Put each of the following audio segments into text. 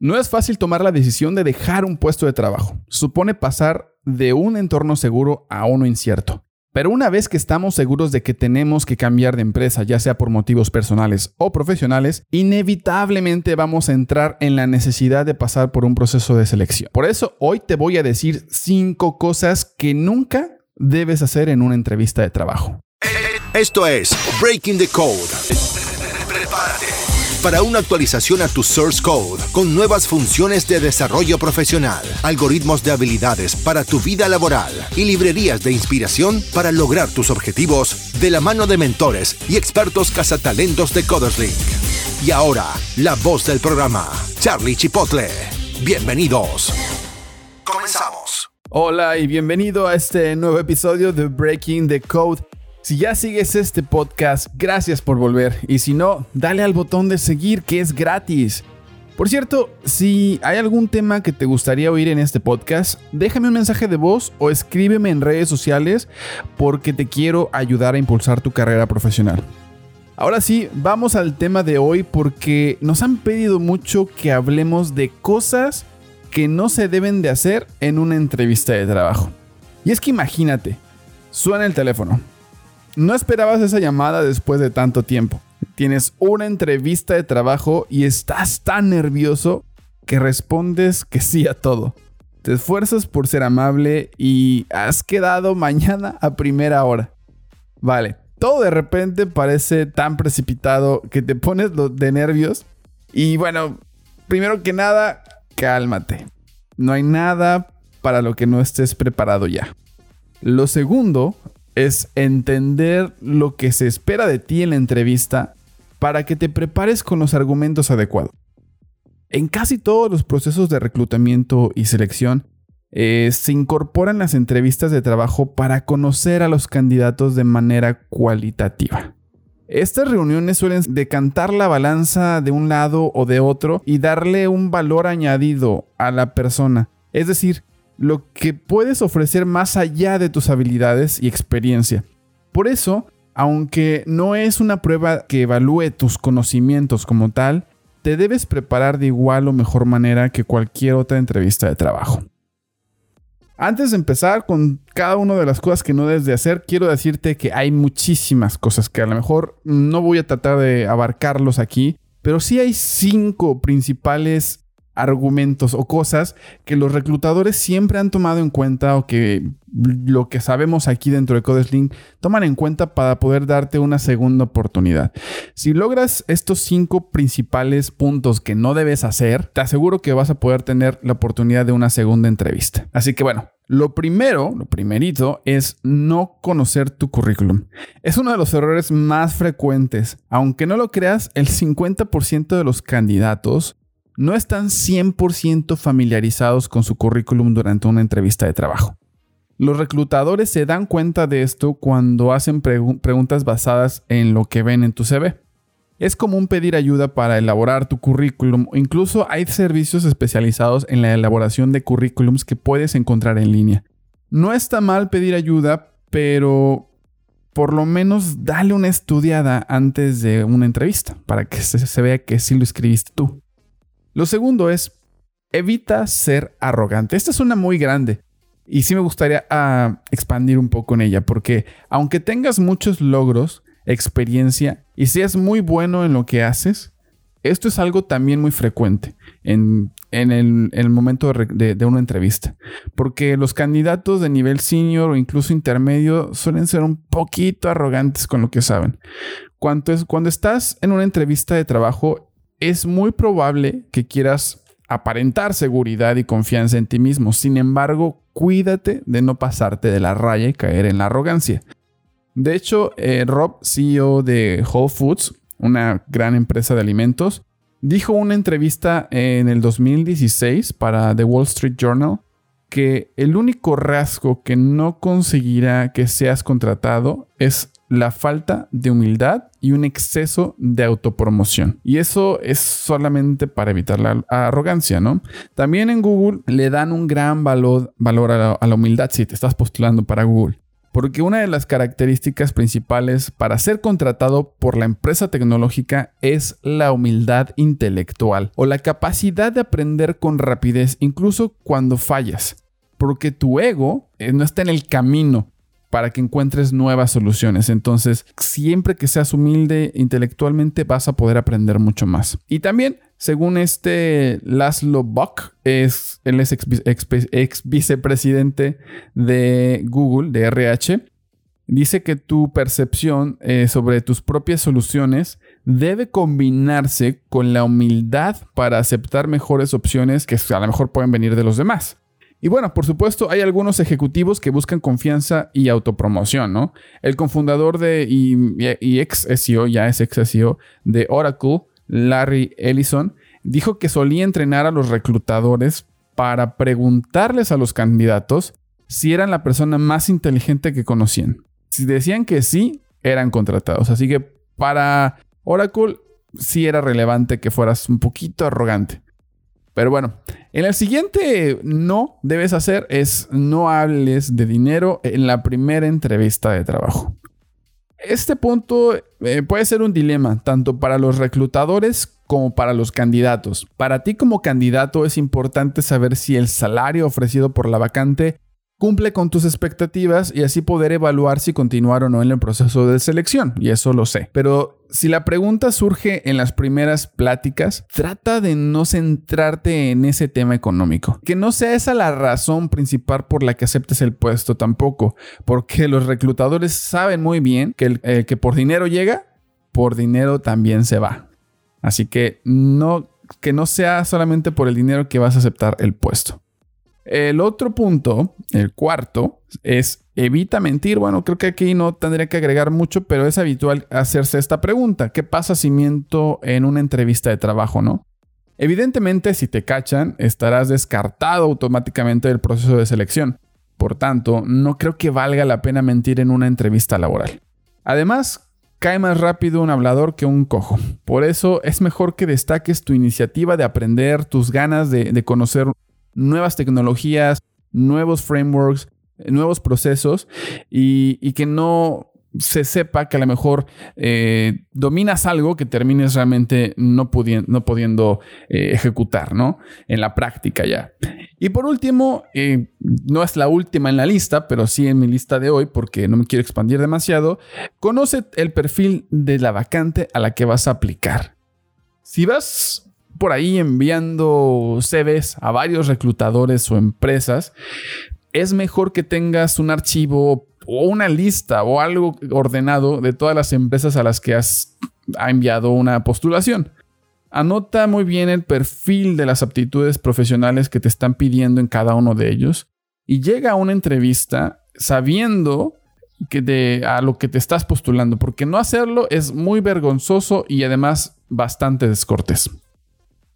No es fácil tomar la decisión de dejar un puesto de trabajo. Supone pasar de un entorno seguro a uno incierto. Pero una vez que estamos seguros de que tenemos que cambiar de empresa, ya sea por motivos personales o profesionales, inevitablemente vamos a entrar en la necesidad de pasar por un proceso de selección. Por eso hoy te voy a decir cinco cosas que nunca debes hacer en una entrevista de trabajo. Esto es Breaking the Code. Para una actualización a tu source code con nuevas funciones de desarrollo profesional, algoritmos de habilidades para tu vida laboral y librerías de inspiración para lograr tus objetivos de la mano de mentores y expertos cazatalentos de CodersLink. Y ahora, la voz del programa, Charlie Chipotle. Bienvenidos. Comenzamos. Hola y bienvenido a este nuevo episodio de Breaking the Code. Si ya sigues este podcast, gracias por volver. Y si no, dale al botón de seguir que es gratis. Por cierto, si hay algún tema que te gustaría oír en este podcast, déjame un mensaje de voz o escríbeme en redes sociales porque te quiero ayudar a impulsar tu carrera profesional. Ahora sí, vamos al tema de hoy porque nos han pedido mucho que hablemos de cosas que no se deben de hacer en una entrevista de trabajo. Y es que imagínate, suena el teléfono no esperabas esa llamada después de tanto tiempo. Tienes una entrevista de trabajo y estás tan nervioso que respondes que sí a todo. Te esfuerzas por ser amable y has quedado mañana a primera hora. Vale, todo de repente parece tan precipitado que te pones de nervios. Y bueno, primero que nada, cálmate. No hay nada para lo que no estés preparado ya. Lo segundo es entender lo que se espera de ti en la entrevista para que te prepares con los argumentos adecuados. En casi todos los procesos de reclutamiento y selección, eh, se incorporan las entrevistas de trabajo para conocer a los candidatos de manera cualitativa. Estas reuniones suelen decantar la balanza de un lado o de otro y darle un valor añadido a la persona. Es decir, lo que puedes ofrecer más allá de tus habilidades y experiencia. Por eso, aunque no es una prueba que evalúe tus conocimientos como tal, te debes preparar de igual o mejor manera que cualquier otra entrevista de trabajo. Antes de empezar con cada una de las cosas que no debes de hacer, quiero decirte que hay muchísimas cosas que a lo mejor no voy a tratar de abarcarlos aquí, pero sí hay cinco principales argumentos o cosas que los reclutadores siempre han tomado en cuenta o que lo que sabemos aquí dentro de CodeSlink toman en cuenta para poder darte una segunda oportunidad. Si logras estos cinco principales puntos que no debes hacer, te aseguro que vas a poder tener la oportunidad de una segunda entrevista. Así que bueno, lo primero, lo primerito, es no conocer tu currículum. Es uno de los errores más frecuentes. Aunque no lo creas, el 50% de los candidatos no están 100% familiarizados con su currículum durante una entrevista de trabajo. Los reclutadores se dan cuenta de esto cuando hacen preguntas basadas en lo que ven en tu CV. Es común pedir ayuda para elaborar tu currículum o incluso hay servicios especializados en la elaboración de currículums que puedes encontrar en línea. No está mal pedir ayuda, pero por lo menos dale una estudiada antes de una entrevista para que se, vea que sí lo escribiste tú. Lo segundo es, evita ser arrogante. Esta es una muy grande y sí me gustaría ah, expandir un poco en ella, porque aunque tengas muchos logros, experiencia y seas muy bueno en lo que haces, esto es algo también muy frecuente en, el, momento de, una entrevista, porque los candidatos de nivel senior o incluso intermedio suelen ser un poquito arrogantes con lo que saben. Cuando, es, cuando estás en una entrevista de trabajo, es muy probable que quieras aparentar seguridad y confianza en ti mismo. Sin embargo, cuídate de no pasarte de la raya y caer en la arrogancia. De hecho, eh, Rob, CEO de Whole Foods, una gran empresa de alimentos, dijo una entrevista en el 2016 para The Wall Street Journal que el único rasgo que no conseguirá que seas contratado es la falta de humildad y un exceso de autopromoción. Y eso es solamente para evitar la arrogancia, ¿no? También en Google le dan un gran valor, valor a, la, humildad si te estás postulando para Google. Porque una de las características principales para ser contratado por la empresa tecnológica es la humildad intelectual o la capacidad de aprender con rapidez incluso cuando fallas. Porque tu ego eh, no está en el camino para que encuentres nuevas soluciones. Entonces, siempre que seas humilde intelectualmente vas a poder aprender mucho más. Y también según este Laszlo Bock, es, él es ex, vicepresidente de Google, de RH, dice que tu percepción eh, sobre tus propias soluciones debe combinarse con la humildad para aceptar mejores opciones que a lo mejor pueden venir de los demás. Y bueno, por supuesto, hay algunos ejecutivos que buscan confianza y autopromoción, ¿no? El cofundador de y, y ex SEO, ya es ex SEO, de Oracle, Larry Ellison, dijo que solía entrenar a los reclutadores para preguntarles a los candidatos si eran la persona más inteligente que conocían. Si decían que sí, eran contratados. Así que para Oracle sí era relevante que fueras un poquito arrogante. Pero bueno, en el siguiente no debes hacer es no hables de dinero en la primera entrevista de trabajo. Este punto eh, puede ser un dilema tanto para los reclutadores como para los candidatos. Para ti como candidato es importante saber si el salario ofrecido por la vacante cumple con tus expectativas y así poder evaluar si continuar o no en el proceso de selección, y eso lo sé. Pero si la pregunta surge en las primeras pláticas, trata de no centrarte en ese tema económico. Que no sea esa la razón principal por la que aceptes el puesto tampoco, porque los reclutadores saben muy bien que el que por dinero llega, por dinero también se va. Así que no que no sea solamente por el dinero que vas a aceptar el puesto. El otro punto, el cuarto, es evita mentir. Bueno, creo que aquí no tendría que agregar mucho, pero es habitual hacerse esta pregunta. ¿Qué pasa si miento en una entrevista de trabajo, no? Evidentemente, si te cachan, estarás descartado automáticamente del proceso de selección. Por tanto, no creo que valga la pena mentir en una entrevista laboral. Además, cae más rápido un hablador que un cojo. Por eso es mejor que destaques tu iniciativa de aprender, tus ganas de, de conocer nuevas tecnologías, nuevos frameworks, nuevos procesos y, que no se sepa que a lo mejor eh, dominas algo que termines realmente no, no pudiendo eh, ejecutar, ¿no? En la práctica ya. Y por último, eh, no es la última en la lista, pero sí en mi lista de hoy, porque no me quiero expandir demasiado, conoce el perfil de la vacante a la que vas a aplicar. Si vas por ahí enviando CVs a varios reclutadores o empresas, es mejor que tengas un archivo o una lista o algo ordenado de todas las empresas a las que has enviado una postulación. Anota muy bien el perfil de las aptitudes profesionales que te están pidiendo en cada uno de ellos y llega a una entrevista sabiendo que a lo que te estás postulando, porque no hacerlo es muy vergonzoso y además bastante descortés.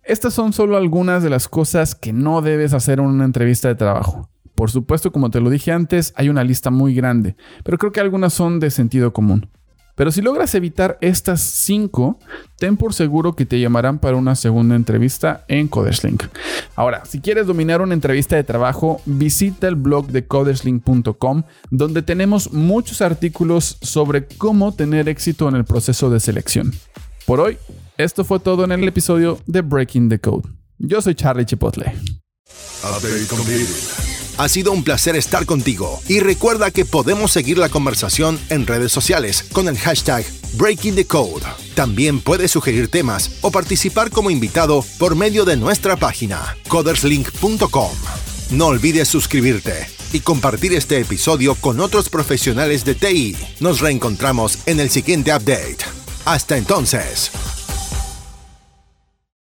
Estas son solo algunas de las cosas que no debes hacer en una entrevista de trabajo. Por supuesto, como te lo dije antes, hay una lista muy grande, pero creo que algunas son de sentido común. Pero si logras evitar estas 5, ten por seguro que te llamarán para una segunda entrevista en Coderslink. Ahora, si quieres dominar una entrevista de trabajo, visita el blog de coderslink.com, donde tenemos muchos artículos sobre cómo tener éxito en el proceso de selección. Por hoy, esto fue todo en el episodio de Breaking the Code. Yo soy Charlie Chipotle. Ha sido un placer estar contigo y recuerda que podemos seguir la conversación en redes sociales con el hashtag Breaking the Code. También puedes sugerir temas o participar como invitado por medio de nuestra página coderslink.com. No olvides suscribirte y compartir este episodio con otros profesionales de TI. Nos reencontramos en el siguiente update. Hasta entonces.